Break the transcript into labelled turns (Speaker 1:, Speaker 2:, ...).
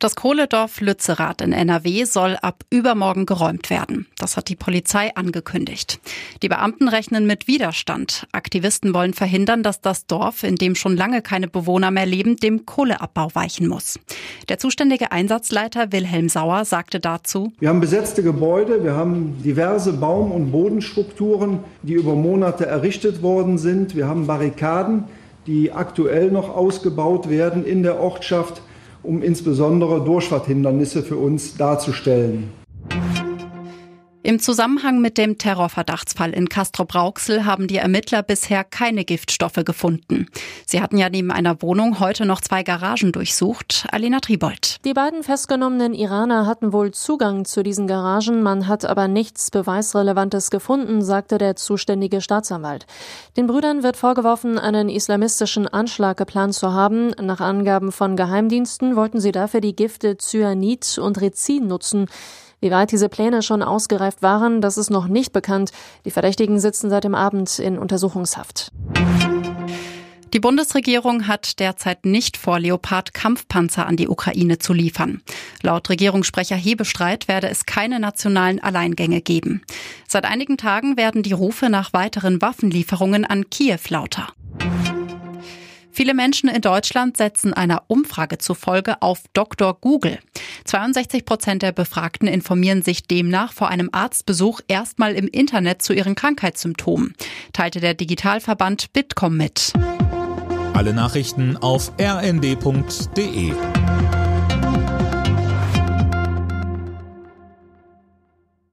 Speaker 1: Das Kohledorf Lützerath in NRW soll ab übermorgen geräumt werden. Das hat die Polizei angekündigt. Die Beamten rechnen mit Widerstand. Aktivisten wollen verhindern, dass das Dorf, in dem schon lange keine Bewohner mehr leben, dem Kohleabbau weichen muss. Der zuständige Einsatzleiter Wilhelm Sauer sagte dazu,
Speaker 2: Wir haben besetzte Gebäude, wir haben diverse Baum- und Bodenstrukturen, die über Monate errichtet worden sind. Wir haben Barrikaden, die aktuell noch ausgebaut werden in der Ortschaft um insbesondere Durchfahrthindernisse für uns darzustellen.
Speaker 1: Im Zusammenhang mit dem Terrorverdachtsfall in Castrop-Rauxel haben die Ermittler bisher keine Giftstoffe gefunden. Sie hatten ja neben einer Wohnung heute noch zwei Garagen durchsucht. Alina Tribold.
Speaker 3: Die beiden festgenommenen Iraner hatten wohl Zugang zu diesen Garagen, man hat aber nichts Beweisrelevantes gefunden, sagte der zuständige Staatsanwalt. Den Brüdern wird vorgeworfen, einen islamistischen Anschlag geplant zu haben. Nach Angaben von Geheimdiensten wollten sie dafür die Gifte Cyanid und Rizin nutzen. Wie weit diese Pläne schon ausgereift waren, das ist noch nicht bekannt. Die Verdächtigen sitzen seit dem Abend in Untersuchungshaft.
Speaker 1: Die Bundesregierung hat derzeit nicht vor, Leopard-Kampfpanzer an die Ukraine zu liefern. Laut Regierungssprecher Hebestreit werde es keine nationalen Alleingänge geben. Seit einigen Tagen werden die Rufe nach weiteren Waffenlieferungen an Kiew lauter. Viele Menschen in Deutschland setzen einer Umfrage zufolge auf Dr. Google. 62 Prozent der Befragten informieren sich demnach vor einem Arztbesuch erstmal im Internet zu ihren Krankheitssymptomen, teilte der Digitalverband Bitkom mit.
Speaker 4: Alle Nachrichten auf rnd.de